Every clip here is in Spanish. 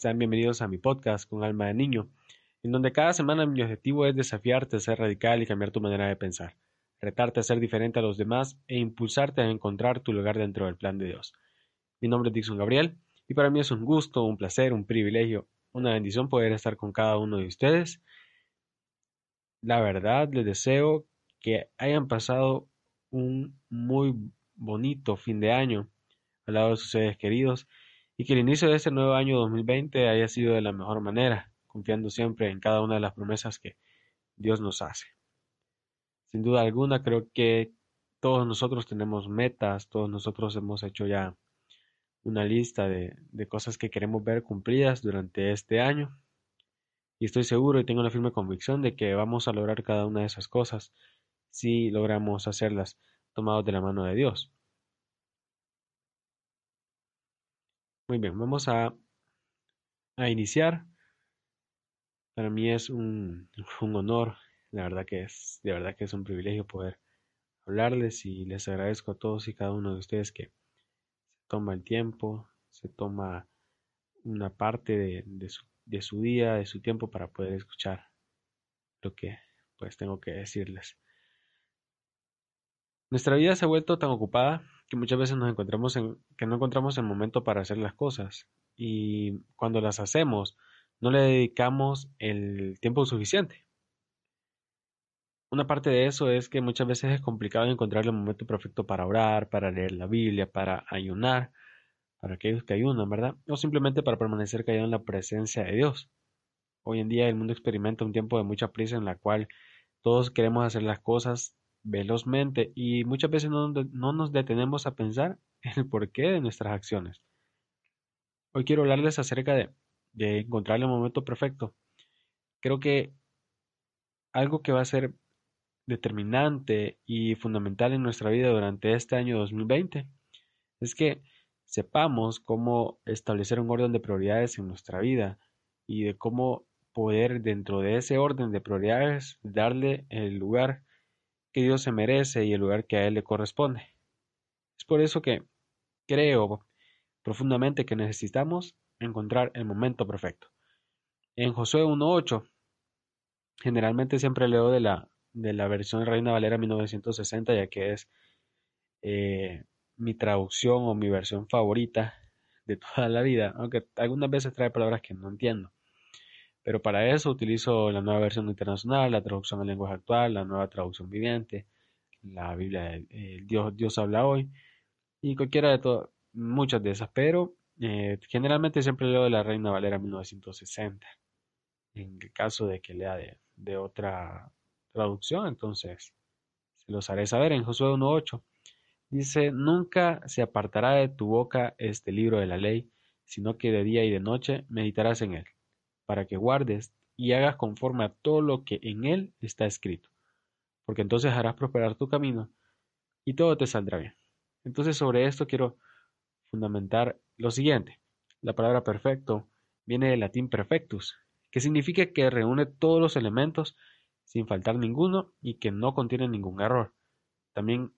sean bienvenidos a mi podcast con alma de niño, en donde cada semana mi objetivo es desafiarte a ser radical y cambiar tu manera de pensar, retarte a ser diferente a los demás e impulsarte a encontrar tu lugar dentro del plan de Dios. Mi nombre es Dixon Gabriel y para mí es un gusto, un placer, un privilegio, una bendición poder estar con cada uno de ustedes. La verdad, les deseo que hayan pasado un muy bonito fin de año al lado de sus seres queridos y que el inicio de este nuevo año 2020 haya sido de la mejor manera, confiando siempre en cada una de las promesas que Dios nos hace. Sin duda alguna, creo que todos nosotros tenemos metas, todos nosotros hemos hecho ya una lista de, cosas que queremos ver cumplidas durante este año. Y estoy seguro y tengo la firme convicción de que vamos a lograr cada una de esas cosas si logramos hacerlas tomados de la mano de Dios. Muy bien, vamos a, a iniciar. Para mí es un, un honor, la verdad que es, de verdad que es un privilegio poder hablarles y les agradezco a todos y cada uno de ustedes que se toma el tiempo, se toma una parte de, de, su, de su día, de su tiempo para poder escuchar lo que pues tengo que decirles. Nuestra vida se ha vuelto tan ocupada que muchas veces nos encontramos en que no encontramos el momento para hacer las cosas y cuando las hacemos no le dedicamos el tiempo suficiente. Una parte de eso es que muchas veces es complicado encontrar el momento perfecto para orar, para leer la Biblia, para ayunar, para aquellos que ayunan, ¿verdad? O simplemente para permanecer callado en la presencia de Dios. Hoy en día el mundo experimenta un tiempo de mucha prisa en la cual todos queremos hacer las cosas velozmente y muchas veces no, no nos detenemos a pensar en el porqué de nuestras acciones. Hoy quiero hablarles acerca de, de encontrar el momento perfecto. Creo que algo que va a ser determinante y fundamental en nuestra vida durante este año 2020 es que sepamos cómo establecer un orden de prioridades en nuestra vida y de cómo poder dentro de ese orden de prioridades darle el lugar que Dios se merece y el lugar que a Él le corresponde. Es por eso que creo profundamente que necesitamos encontrar el momento perfecto. En Josué 1.8, generalmente siempre leo de la, de la versión Reina Valera 1960, ya que es eh, mi traducción o mi versión favorita de toda la vida, aunque algunas veces trae palabras que no entiendo. Pero para eso utilizo la nueva versión internacional, la traducción al lenguaje actual, la nueva traducción viviente, la Biblia Dios, Dios habla hoy y cualquiera de todas, muchas de esas, pero eh, generalmente siempre leo de la Reina Valera 1960. En el caso de que lea de, de otra traducción, entonces se los haré saber en Josué 1.8. Dice, nunca se apartará de tu boca este libro de la ley, sino que de día y de noche meditarás en él para que guardes y hagas conforme a todo lo que en él está escrito, porque entonces harás prosperar tu camino y todo te saldrá bien. Entonces sobre esto quiero fundamentar lo siguiente. La palabra perfecto viene del latín perfectus, que significa que reúne todos los elementos sin faltar ninguno y que no contiene ningún error. También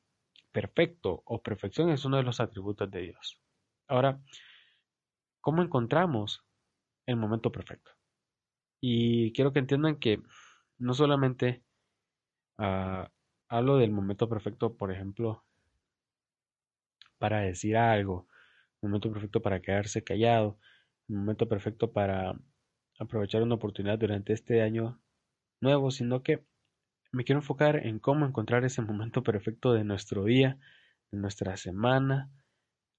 perfecto o perfección es uno de los atributos de Dios. Ahora, ¿cómo encontramos el momento perfecto? Y quiero que entiendan que no solamente ah, hablo del momento perfecto, por ejemplo, para decir algo, momento perfecto para quedarse callado, momento perfecto para aprovechar una oportunidad durante este año nuevo, sino que me quiero enfocar en cómo encontrar ese momento perfecto de nuestro día, de nuestra semana,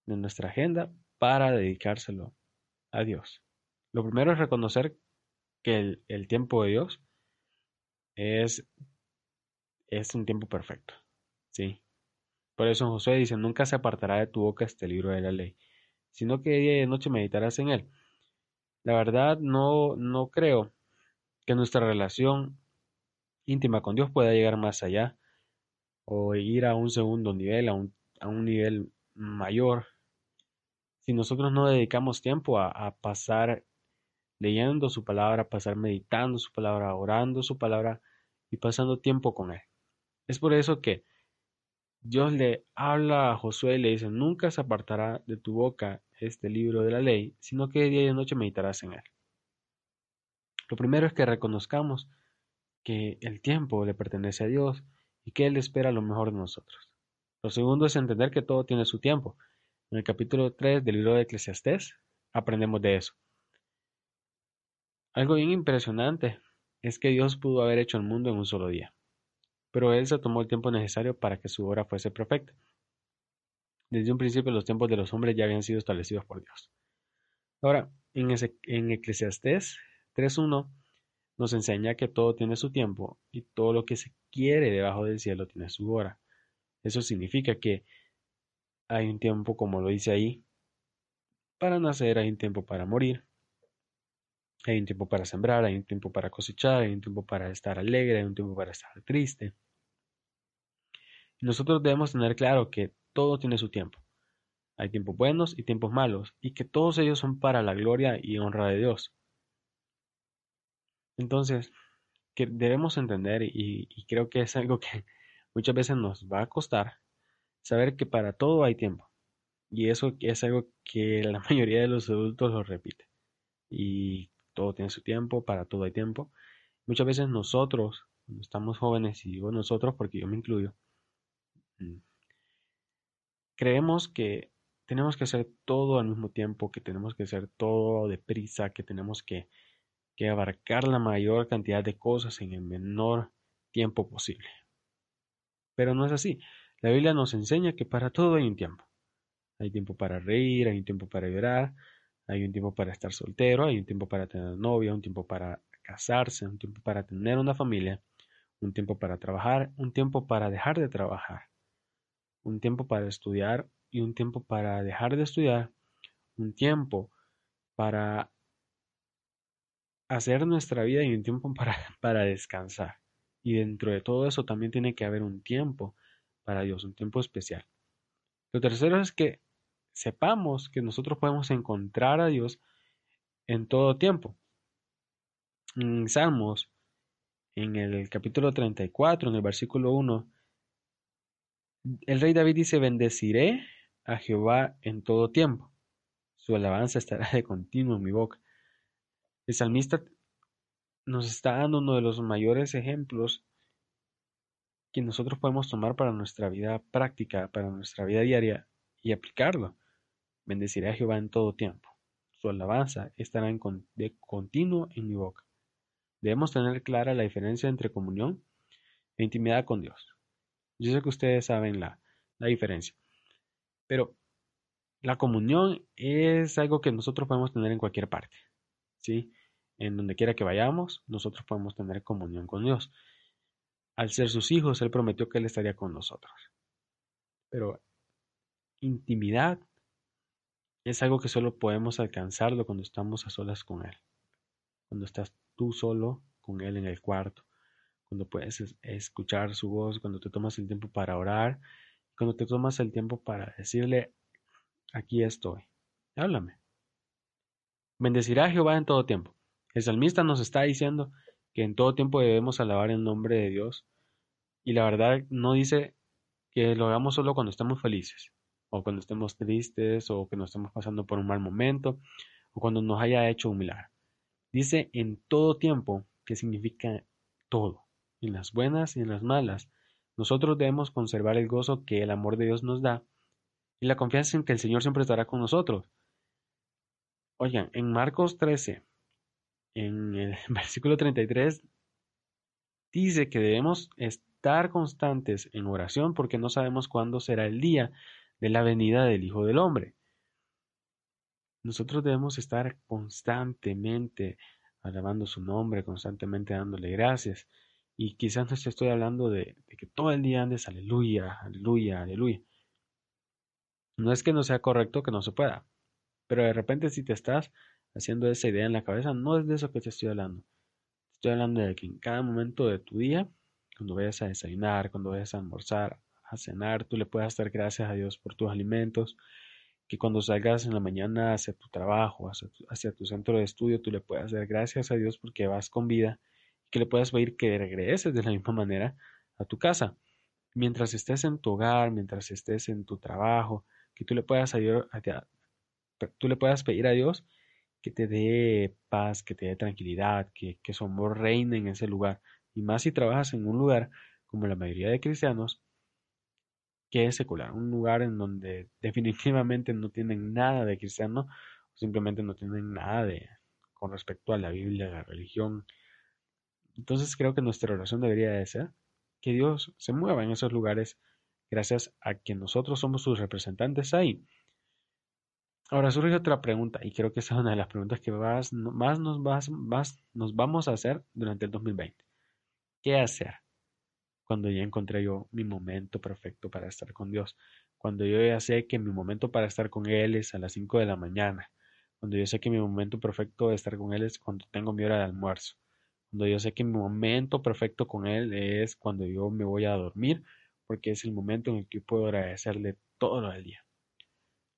de nuestra agenda, para dedicárselo a Dios. Lo primero es reconocer que el, tiempo de Dios es, es un tiempo perfecto. ¿sí? Por eso José dice, nunca se apartará de tu boca este libro de la ley, sino que día y de noche meditarás en él. La verdad no, no creo que nuestra relación íntima con Dios pueda llegar más allá o ir a un segundo nivel, a un, a un nivel mayor, si nosotros no dedicamos tiempo a pasar leyendo su palabra, pasar meditando su palabra, orando su palabra y pasando tiempo con él. Es por eso que Dios le habla a Josué y le dice, nunca se apartará de tu boca este libro de la ley, sino que día y noche meditarás en él. Lo primero es que reconozcamos que el tiempo le pertenece a Dios y que Él espera lo mejor de nosotros. Lo segundo es entender que todo tiene su tiempo. En el capítulo 3 del libro de Eclesiastés aprendemos de eso. Algo bien impresionante es que Dios pudo haber hecho el mundo en un solo día, pero Él se tomó el tiempo necesario para que su obra fuese perfecta. Desde un principio los tiempos de los hombres ya habían sido establecidos por Dios. Ahora, en, en Eclesiastés 3.1 nos enseña que todo tiene su tiempo y todo lo que se quiere debajo del cielo tiene su hora. Eso significa que hay un tiempo, como lo dice ahí, para nacer, hay un tiempo para morir, hay un tiempo para sembrar, hay un tiempo para cosechar, hay un tiempo para estar alegre, hay un tiempo para estar triste. Nosotros debemos tener claro que todo tiene su tiempo. Hay tiempos buenos y tiempos malos, y que todos ellos son para la gloria y honra de Dios. Entonces, que debemos entender, y, creo que es algo que muchas veces nos va a costar, saber que para todo hay tiempo. Y eso es algo que la mayoría de los adultos lo repite. Y todo tiene su tiempo, para todo hay tiempo. Muchas veces nosotros, cuando estamos jóvenes, y digo nosotros porque yo me incluyo, mm, creemos que tenemos que hacer todo al mismo tiempo, que tenemos que hacer todo deprisa, que tenemos que abarcar la mayor cantidad de cosas en el menor tiempo posible. Pero no es así. La Biblia nos enseña que para todo hay un tiempo. Hay tiempo para reír, hay un tiempo para llorar, hay un tiempo para estar soltero, hay un tiempo para tener novia, un tiempo para casarse, un tiempo para tener una familia, un tiempo para trabajar, un tiempo para dejar de trabajar, un tiempo para estudiar y un tiempo para dejar de estudiar, un tiempo para hacer nuestra vida y un tiempo para, para descansar. Y dentro de todo eso también tiene que haber un tiempo para Dios, un tiempo especial. Lo tercero es que sepamos que nosotros podemos encontrar a Dios en todo tiempo. En Salmos, en el capítulo 34, en el versículo 1, el rey David dice, bendeciré a Jehová en todo tiempo. Su alabanza estará de continuo en mi boca. El salmista nos está dando uno de los mayores ejemplos que nosotros podemos tomar para nuestra vida práctica, para nuestra vida diaria y aplicarlo. Bendeciré a Jehová en todo tiempo. Su alabanza estará en de continuo en mi boca. Debemos tener clara la diferencia entre comunión e intimidad con Dios. Yo sé que ustedes saben la, la diferencia. Pero la comunión es algo que nosotros podemos tener en cualquier parte. ¿sí? En donde quiera que vayamos, nosotros podemos tener comunión con Dios. Al ser sus hijos, Él prometió que Él estaría con nosotros. Pero intimidad es algo que solo podemos alcanzarlo cuando estamos a solas con Él. Cuando estás tú solo con Él en el cuarto. Cuando puedes escuchar su voz, cuando te tomas el tiempo para orar, cuando te tomas el tiempo para decirle, aquí estoy, háblame. Bendecirá a Jehová en todo tiempo. El salmista nos está diciendo que en todo tiempo debemos alabar el nombre de Dios. Y la verdad no dice que lo hagamos solo cuando estemos felices, o cuando estemos tristes, o que nos estemos pasando por un mal momento, o cuando nos haya hecho un milagro. Dice en todo tiempo, que significa todo, en las buenas y en las malas. Nosotros debemos conservar el gozo que el amor de Dios nos da y la confianza en que el Señor siempre estará con nosotros. Oigan, en Marcos 13, en el versículo 33, dice que debemos estar constantes en oración porque no sabemos cuándo será el día de la venida del Hijo del Hombre. Nosotros debemos estar constantemente alabando su nombre, constantemente dándole gracias. Y quizás no estoy hablando de, de, que todo el día andes aleluya, aleluya, aleluya. No es que no sea correcto que no se pueda, pero de repente si te estás haciendo esa idea en la cabeza, no es de eso que te estoy hablando. Estoy hablando de que en cada momento de tu día, cuando vayas a desayunar, cuando vayas a almorzar, a cenar, tú le puedas dar gracias a Dios por tus alimentos, que cuando salgas en la mañana hacia tu trabajo, hacia tu, centro de estudio, tú le puedas dar gracias a Dios porque vas con vida, que le puedas pedir que regreses de la misma manera a tu casa. Mientras estés en tu hogar, mientras estés en tu trabajo, que tú le puedas ayudar, tú le puedas pedir a Dios que te dé paz, que te dé tranquilidad, que, que su amor reine en ese lugar. Y más si trabajas en un lugar como la mayoría de cristianos, que es secular, un lugar en donde definitivamente no tienen nada de cristiano, simplemente no tienen nada de con respecto a la Biblia, a la religión. Entonces creo que nuestra oración debería de ser que Dios se mueva en esos lugares gracias a que nosotros somos sus representantes ahí. Ahora surge otra pregunta, y creo que esa es una de las preguntas que más, más, nos, nos vamos a hacer durante el 2020. ¿Qué hacer cuando ya encontré yo mi momento perfecto para estar con Dios? Cuando yo ya sé que mi momento para estar con Él es a las 5 de la mañana. Cuando yo sé que mi momento perfecto de estar con Él es cuando tengo mi hora de almuerzo. Cuando yo sé que mi momento perfecto con Él es cuando yo me voy a dormir porque es el momento en el que puedo agradecerle todo del día.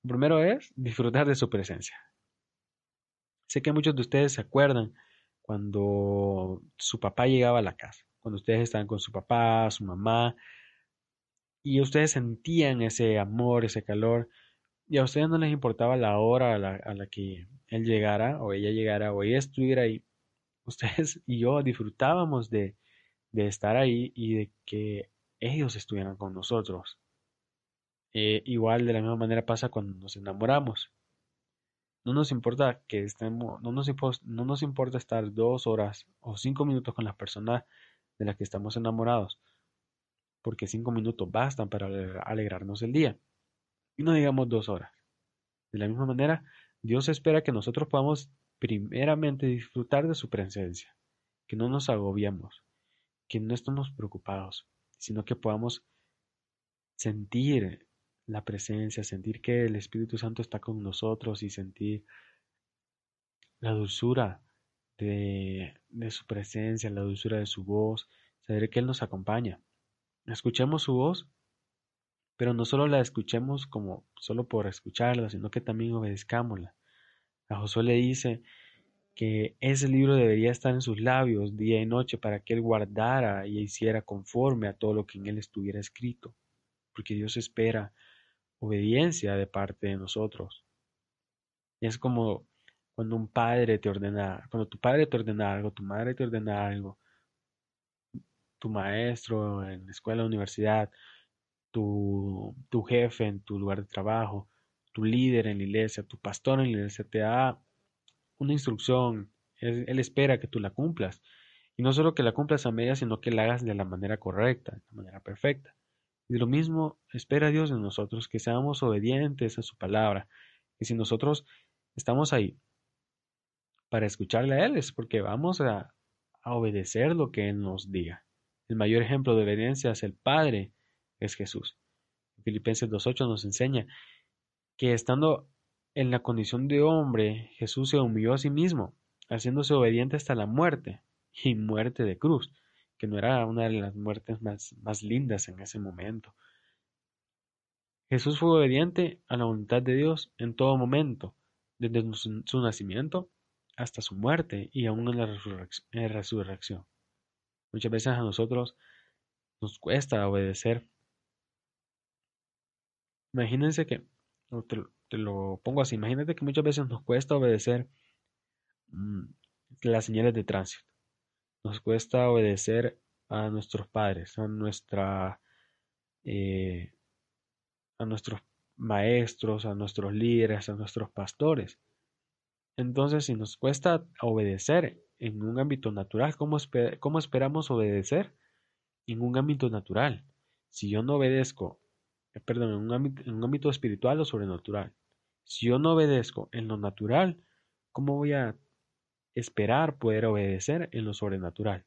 Lo primero es disfrutar de su presencia. Sé que muchos de ustedes se acuerdan cuando su papá llegaba a la casa, cuando ustedes estaban con su papá, su mamá, y ustedes sentían ese amor, ese calor, y a ustedes no les importaba la hora a la, que él llegara, o ella llegara, o ella estuviera ahí. Ustedes y yo disfrutábamos de, estar ahí y de que ellos estuvieran con nosotros. Eh, igual de la misma manera pasa cuando nos enamoramos. No nos importa que estemos, no nos, no nos importa estar dos horas o cinco minutos con la persona de la que estamos enamorados, porque cinco minutos bastan para alegrarnos el día. Y no digamos dos horas. De la misma manera, Dios espera que nosotros podamos primeramente disfrutar de su presencia, que no nos agobiamos, que no estemos preocupados, sino que podamos sentir la presencia, sentir que el Espíritu Santo está con nosotros y sentir la dulzura de, su presencia, la dulzura de su voz, saber que Él nos acompaña. Escuchemos su voz, pero no solo la escuchemos como solo por escucharla, sino que también obedezcámosla. A Josué le dice que ese libro debería estar en sus labios día y noche para que él guardara y hiciera conforme a todo lo que en él estuviera escrito, porque Dios espera obediencia de parte de nosotros. es como cuando un padre te ordena, cuando tu padre te ordena algo, tu madre te ordena algo, tu maestro en la escuela, universidad, tu, tu jefe en tu lugar de trabajo, tu líder en la iglesia, tu pastor en la iglesia te da una instrucción, él, espera que tú la cumplas. Y no solo que la cumplas a media, sino que la hagas de la manera correcta, de la manera perfecta. Y lo mismo espera Dios de nosotros, que seamos obedientes a su palabra. Y si nosotros estamos ahí para escucharle a Él, es porque vamos a, obedecer lo que Él nos diga. El mayor ejemplo de obediencia es el Padre, es Jesús. Filipenses 2.8 nos enseña que estando en la condición de hombre, Jesús se humilló a sí mismo, haciéndose obediente hasta la muerte, y muerte de cruz, que no era una de las muertes más, más lindas en ese momento. Jesús fue obediente a la voluntad de Dios en todo momento, desde su, nacimiento hasta su muerte y aún en la, resurrección. Muchas veces a nosotros nos cuesta obedecer. Imagínense que, te lo pongo así, imagínate que muchas veces nos cuesta obedecer mm, las señales de tránsito. Nos cuesta obedecer a nuestros padres, a nuestra eh, a nuestros maestros, a nuestros líderes, a nuestros pastores. Entonces, si nos cuesta obedecer en un ámbito natural, ¿cómo, ¿cómo, esperamos obedecer en un ámbito natural? Si yo no obedezco eh, perdón, en un, ámbito, en un ámbito espiritual o sobrenatural. Si yo no obedezco en lo natural, ¿cómo voy a esperar poder obedecer en lo sobrenatural?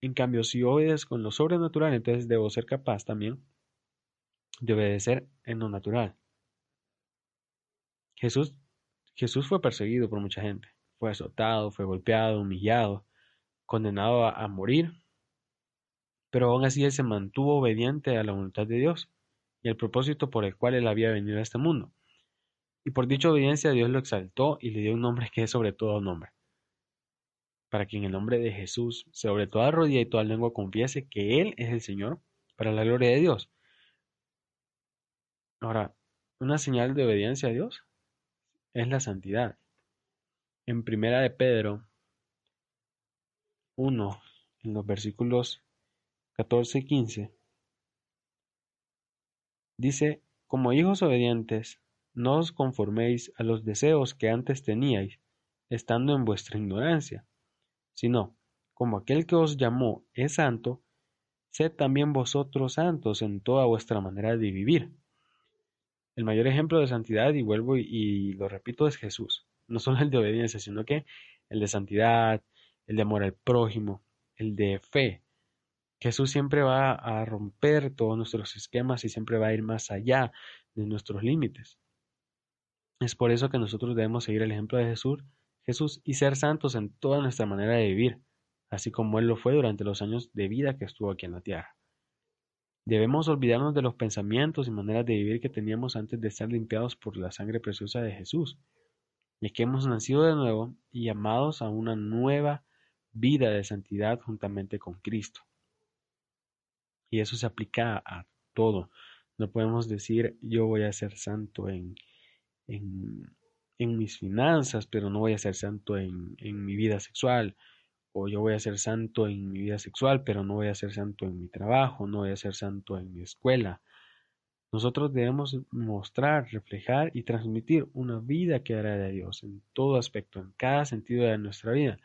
En cambio, si yo obedezco en lo sobrenatural, entonces debo ser capaz también de obedecer en lo natural. Jesús, Jesús fue perseguido por mucha gente, fue azotado, fue golpeado, humillado, condenado a morir pero aún así él se mantuvo obediente a la voluntad de Dios y al propósito por el cual él había venido a este mundo. Y por dicha obediencia Dios lo exaltó y le dio un nombre que es sobre todo nombre, para que en el nombre de Jesús, sobre toda rodilla y toda lengua confiese que Él es el Señor, para la gloria de Dios. Ahora, una señal de obediencia a Dios es la santidad. En primera de Pedro 1, en los versículos 14 y 15, dice, como hijos obedientes, no os conforméis a los deseos que antes teníais, estando en vuestra ignorancia, sino, como aquel que os llamó es santo, sed también vosotros santos en toda vuestra manera de vivir. El mayor ejemplo de santidad, y vuelvo y, lo repito, es Jesús. No solo el de obediencia, sino que el de santidad, el de amor al prójimo, el de fe. Jesús siempre va a romper todos nuestros esquemas y siempre va a ir más allá de nuestros límites. Es por eso que nosotros debemos seguir el ejemplo de Jesús, Jesús y ser santos en toda nuestra manera de vivir, así como Él lo fue durante los años de vida que estuvo aquí en la tierra. Debemos olvidarnos de los pensamientos y maneras de vivir que teníamos antes de estar limpiados por la sangre preciosa de Jesús, y que hemos nacido de nuevo y llamados a una nueva vida de santidad juntamente con Cristo. Y eso se aplica a todo. No podemos decir yo voy a ser santo en mis finanzas, pero no voy a ser santo en mi vida sexual. O yo voy a ser santo en mi vida sexual, pero no voy a ser santo en mi trabajo, no voy a ser santo en mi escuela. Nosotros debemos mostrar, reflejar y transmitir una vida que hará de Dios en todo aspecto, en cada sentido de nuestra vida.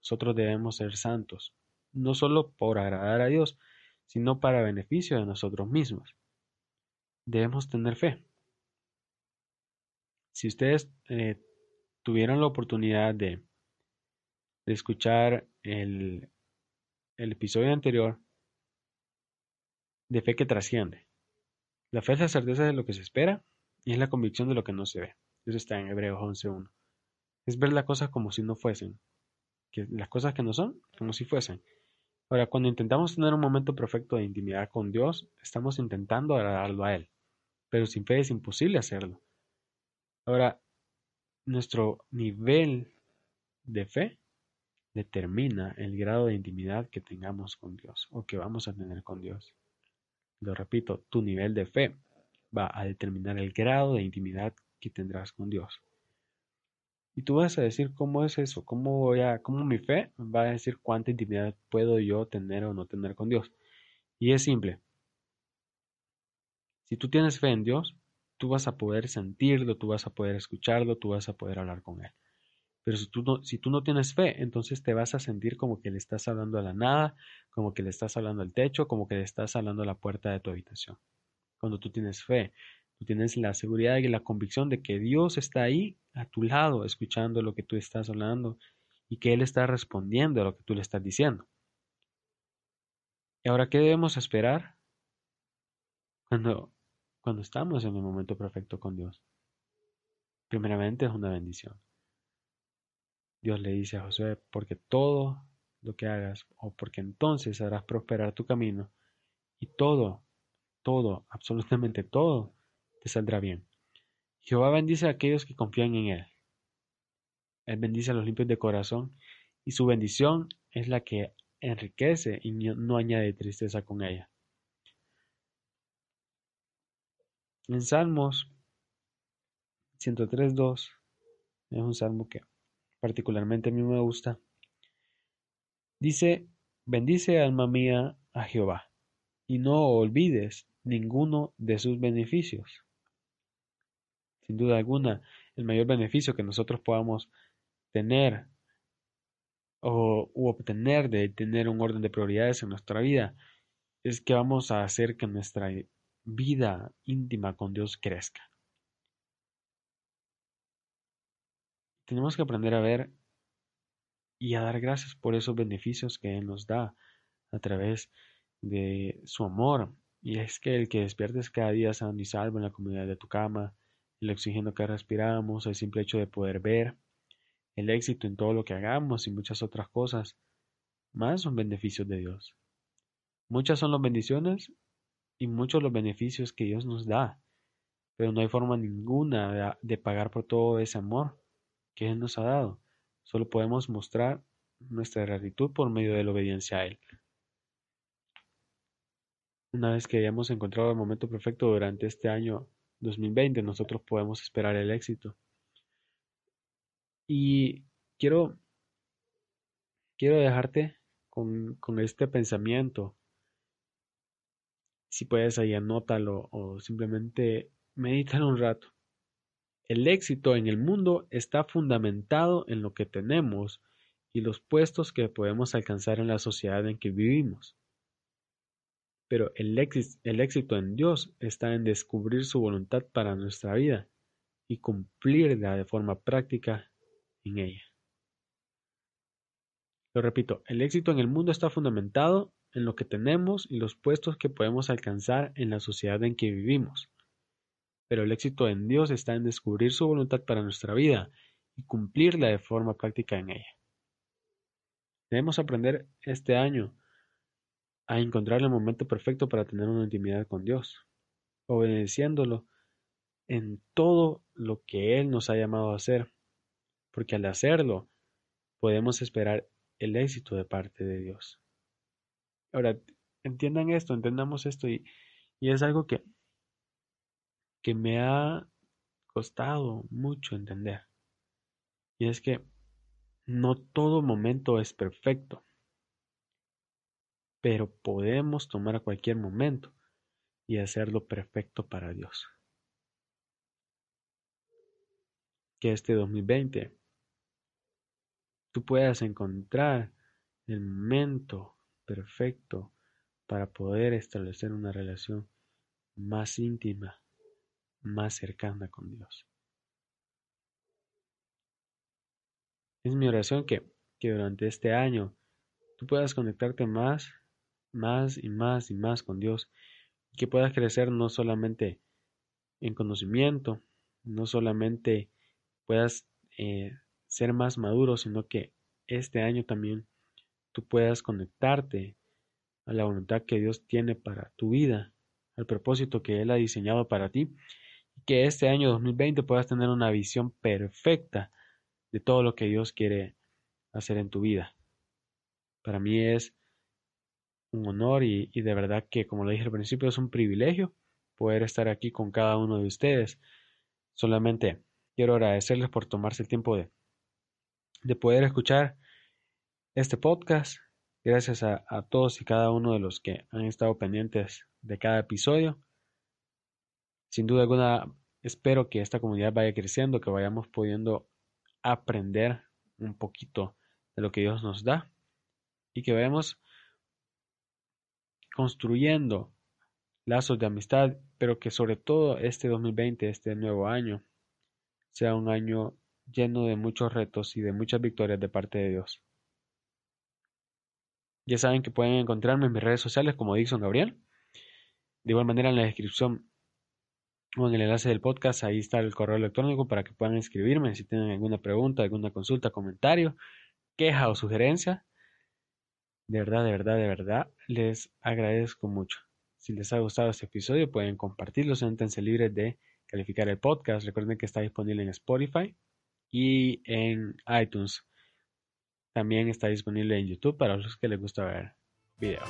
Nosotros debemos ser santos, no solo por agradar a Dios, sino para beneficio de nosotros mismos. Debemos tener fe. Si ustedes eh, tuvieron la oportunidad de, escuchar el, episodio anterior de fe que trasciende. La fe es la certeza de lo que se espera y es la convicción de lo que no se ve. Eso está en Hebreos 11.1. Es ver las cosas como si no fuesen. Que las cosas que no son, como si fuesen. Ahora, cuando intentamos tener un momento perfecto de intimidad con Dios, estamos intentando agradarlo a Él. Pero sin fe es imposible hacerlo. Ahora, nuestro nivel de fe determina el grado de intimidad que tengamos con Dios o que vamos a tener con Dios. Lo repito, tu nivel de fe va a determinar el grado de intimidad que tendrás con Dios. Y tú vas a decir cómo es eso, cómo voy a, cómo mi fe va a decir cuánta intimidad puedo yo tener o no tener con Dios. Y es simple. Si tú tienes fe en Dios, tú vas a poder sentirlo, tú vas a poder escucharlo, tú vas a poder hablar con él. Pero si tú, no, si no tienes fe, entonces te vas a sentir como que le estás hablando a la nada, como que le estás hablando al techo, como que le estás hablando a la puerta de tu habitación. Cuando tú tienes fe, tú tienes la seguridad y la convicción de que Dios está ahí a tu lado, escuchando lo que tú estás hablando y que Él está respondiendo a lo que tú le estás diciendo. ¿Y ahora qué debemos esperar? Cuando cuando estamos en el momento perfecto con Dios. Primeramente es una bendición. Dios le dice a Josué, porque todo lo que hagas, o porque entonces harás prosperar tu camino, y todo, todo, absolutamente todo, te saldrá bien. Jehová bendice a aquellos que confían en Él. Él bendice a los limpios de corazón, y su bendición es la que enriquece y no añade tristeza con ella. En Salmos 103.2 es un salmo que particularmente a mí me gusta. Dice, bendice alma mía a Jehová y no olvides ninguno de sus beneficios. Sin duda alguna, el mayor beneficio que nosotros podamos tener o obtener de tener un orden de prioridades en nuestra vida es que vamos a hacer que nuestra vida íntima con Dios crezca. Tenemos que aprender a ver y a dar gracias por esos beneficios que Él nos da a través de su amor. Y es que el que despiertes cada día sano y salvo en la comunidad de tu cama, el oxígeno que respiramos, el simple hecho de poder ver, el éxito en todo lo que hagamos y muchas otras cosas, más son beneficios de Dios. Muchas son las bendiciones y muchos los beneficios que Dios nos da, pero no hay forma ninguna de, pagar por todo ese amor que Él nos ha dado. Solo podemos mostrar nuestra gratitud por medio de la obediencia a Él. Una vez que hayamos encontrado el momento perfecto durante este año 2020 nosotros podemos esperar el éxito. Y quiero, quiero dejarte con, con este pensamiento. Si puedes ahí anótalo o simplemente medítalo un rato. El éxito en el mundo está fundamentado en lo que tenemos y los puestos que podemos alcanzar en la sociedad en que vivimos. Pero el, éxito en Dios está en descubrir su voluntad para nuestra vida y cumplirla de forma práctica en ella. Lo repito, el éxito en el mundo está fundamentado en lo que tenemos y los puestos que podemos alcanzar en la sociedad en que vivimos. Pero el éxito en Dios está en descubrir su voluntad para nuestra vida y cumplirla de forma práctica en ella. Debemos aprender este año a encontrar el momento perfecto para tener una intimidad con Dios, obedeciéndolo en todo lo que Él nos ha llamado a hacer, porque al hacerlo podemos esperar el éxito de parte de Dios. Ahora, entiendan esto, entendamos esto y, y es algo que, que me ha costado mucho entender. Y es que no todo momento es perfecto pero podemos tomar cualquier momento y hacerlo perfecto para Dios. Que este 2020 tú puedas encontrar el momento perfecto para poder establecer una relación más íntima, más cercana con Dios. Es mi oración que, que durante este año tú puedas conectarte más más y más y más con Dios, que puedas crecer no solamente en conocimiento, no solamente puedas eh, ser más maduro, sino que este año también tú puedas conectarte a la voluntad que Dios tiene para tu vida, al propósito que Él ha diseñado para ti, que este año 2020 puedas tener una visión perfecta de todo lo que Dios quiere hacer en tu vida. Para mí es un honor y, de verdad que, como lo dije al principio, es un privilegio poder estar aquí con cada uno de ustedes. Solamente quiero agradecerles por tomarse el tiempo de, de poder escuchar este podcast. Gracias a, a, todos y cada uno de los que han estado pendientes de cada episodio. Sin duda alguna, espero que esta comunidad vaya creciendo, que vayamos pudiendo aprender un poquito de lo que Dios nos da y que vayamos construyendo lazos de amistad, pero que sobre todo este 2020, este nuevo año, sea un año lleno de muchos retos y de muchas victorias de parte de Dios. Ya saben que pueden encontrarme en mis redes sociales como Dixon Gabriel. De igual manera en la descripción o en el enlace del podcast, ahí está el correo electrónico para que puedan escribirme si tienen alguna pregunta, alguna consulta, comentario, queja o sugerencia. De verdad, de verdad, de verdad, les agradezco mucho. Si les ha gustado este episodio, pueden compartirlo, siéntense libres de calificar el podcast. Recuerden que está disponible en Spotify y en iTunes. También está disponible en YouTube para los que les gusta ver videos.